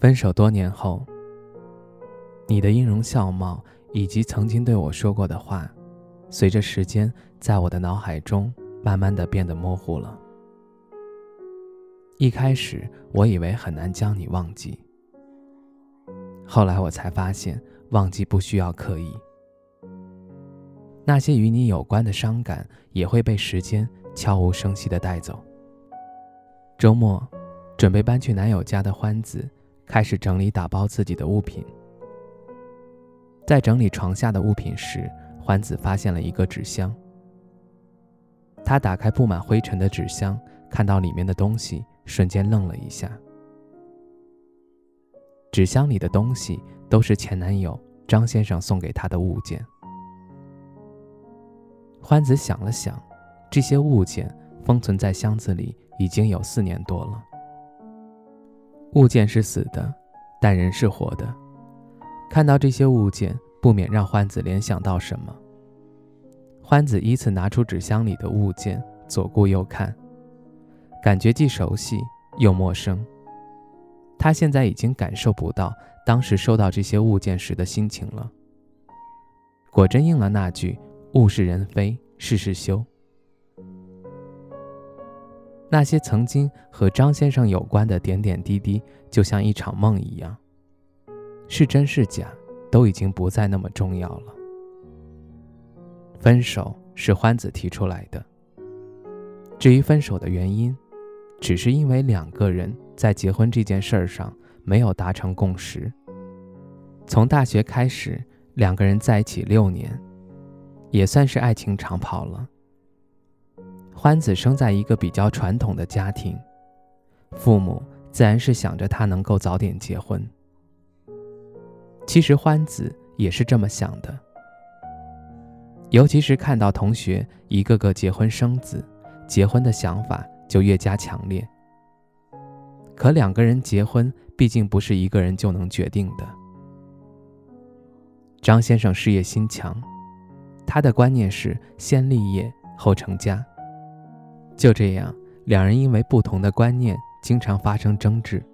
分手多年后，你的音容笑貌以及曾经对我说过的话，随着时间在我的脑海中慢慢的变得模糊了。一开始我以为很难将你忘记，后来我才发现忘记不需要刻意。那些与你有关的伤感也会被时间悄无声息的带走。周末，准备搬去男友家的欢子。开始整理打包自己的物品，在整理床下的物品时，欢子发现了一个纸箱。他打开布满灰尘的纸箱，看到里面的东西，瞬间愣了一下。纸箱里的东西都是前男友张先生送给他的物件。欢子想了想，这些物件封存在箱子里已经有四年多了。物件是死的，但人是活的。看到这些物件，不免让欢子联想到什么。欢子依次拿出纸箱里的物件，左顾右看，感觉既熟悉又陌生。他现在已经感受不到当时收到这些物件时的心情了。果真应了那句“物是人非事事休”。那些曾经和张先生有关的点点滴滴，就像一场梦一样，是真是假，都已经不再那么重要了。分手是欢子提出来的，至于分手的原因，只是因为两个人在结婚这件事儿上没有达成共识。从大学开始，两个人在一起六年，也算是爱情长跑了。欢子生在一个比较传统的家庭，父母自然是想着他能够早点结婚。其实欢子也是这么想的，尤其是看到同学一个个结婚生子，结婚的想法就越加强烈。可两个人结婚毕竟不是一个人就能决定的。张先生事业心强，他的观念是先立业后成家。就这样，两人因为不同的观念，经常发生争执。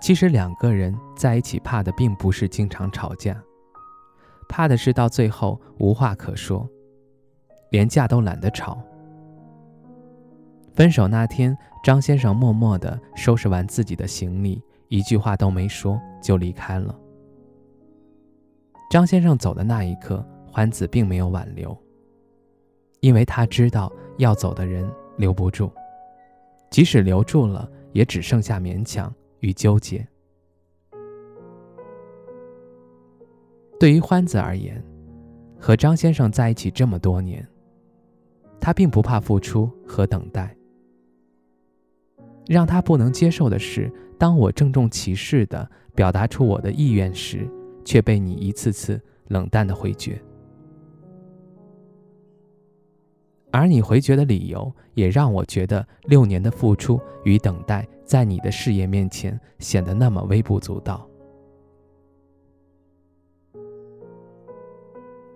其实两个人在一起，怕的并不是经常吵架，怕的是到最后无话可说，连架都懒得吵。分手那天，张先生默默地收拾完自己的行李，一句话都没说就离开了。张先生走的那一刻，欢子并没有挽留。因为他知道要走的人留不住，即使留住了，也只剩下勉强与纠结。对于欢子而言，和张先生在一起这么多年，他并不怕付出和等待。让他不能接受的是，当我郑重其事的表达出我的意愿时，却被你一次次冷淡的回绝。而你回绝的理由，也让我觉得六年的付出与等待，在你的事业面前显得那么微不足道。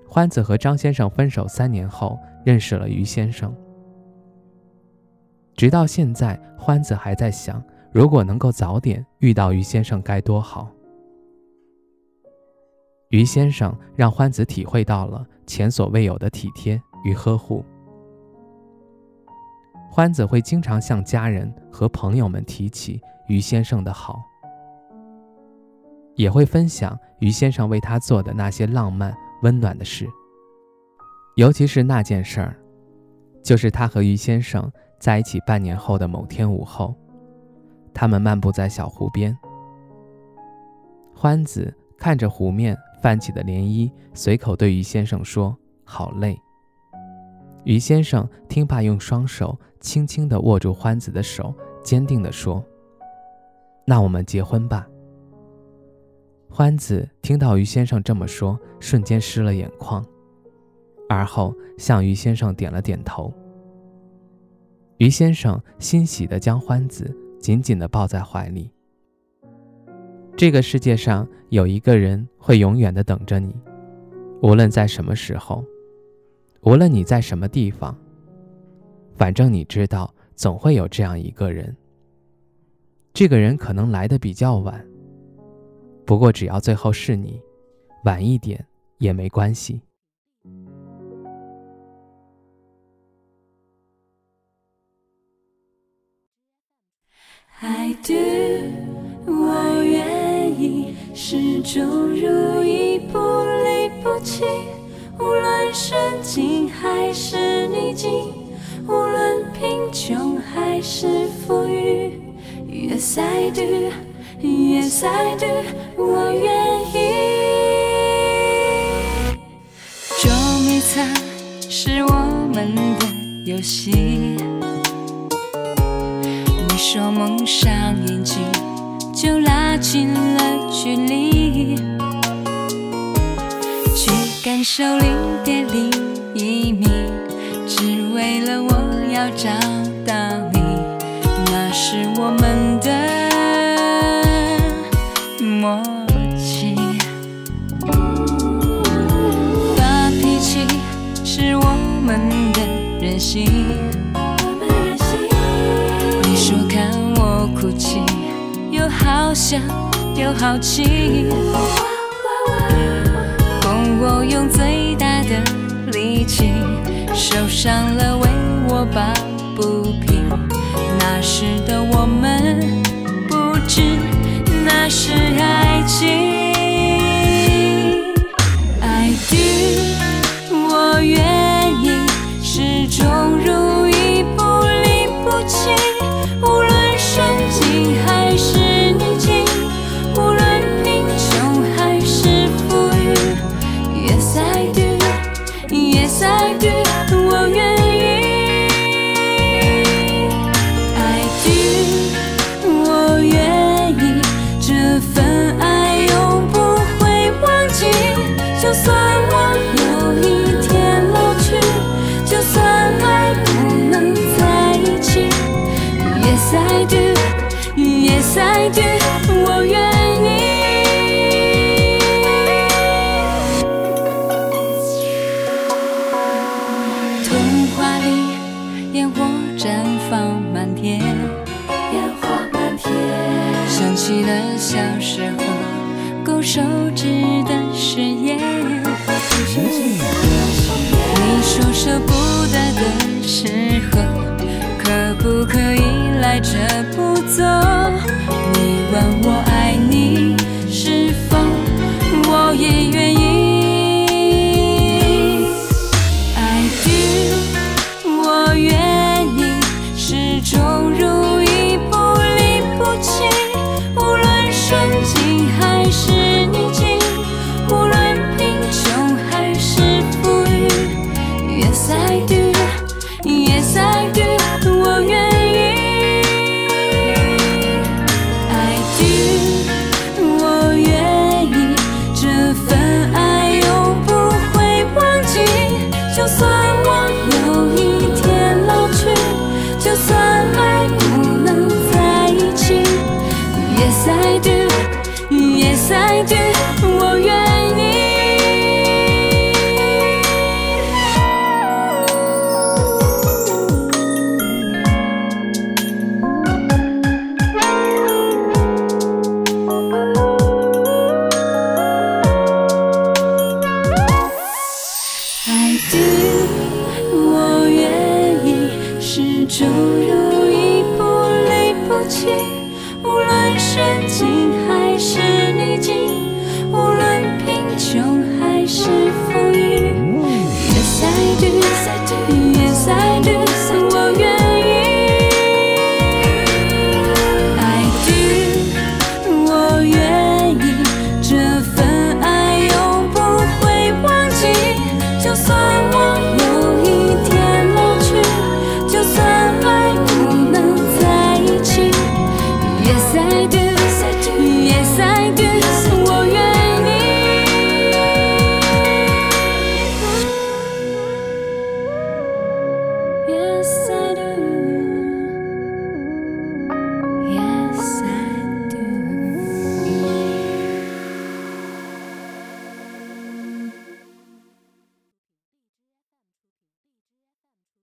欢子和张先生分手三年后，认识了于先生。直到现在，欢子还在想，如果能够早点遇到于先生该多好。于先生让欢子体会到了前所未有的体贴与呵护。欢子会经常向家人和朋友们提起于先生的好，也会分享于先生为他做的那些浪漫温暖的事。尤其是那件事儿，就是他和于先生在一起半年后的某天午后，他们漫步在小湖边。欢子看着湖面泛起的涟漪，随口对于先生说：“好累。”于先生听罢，用双手轻轻地握住欢子的手，坚定地说：“那我们结婚吧。”欢子听到于先生这么说，瞬间湿了眼眶，而后向于先生点了点头。于先生欣喜地将欢子紧紧地抱在怀里。这个世界上有一个人会永远地等着你，无论在什么时候，无论你在什么地方，反正你知道，总会有这样一个人。这个人可能来的比较晚。不过，只要最后是你，晚一点也没关系。I do，我愿意始终如一，不离不弃，顺境还是逆境，无论贫穷还是富裕。Yes I do，Yes I do。我愿意。捉迷藏是我们的游戏。你说蒙上眼睛就拉近了距离，手零点零一，米只为了我要找到你。那是我们的默契，发脾气是我们的任性。你说看我哭泣，又好笑又好气。受伤了为我抱不平。那时的我们不知那是爱情。时候，可不可以赖着不终如一，不离不弃，无论顺境还是逆境，无论贫穷还是富裕。Yes I do，Yes I do，我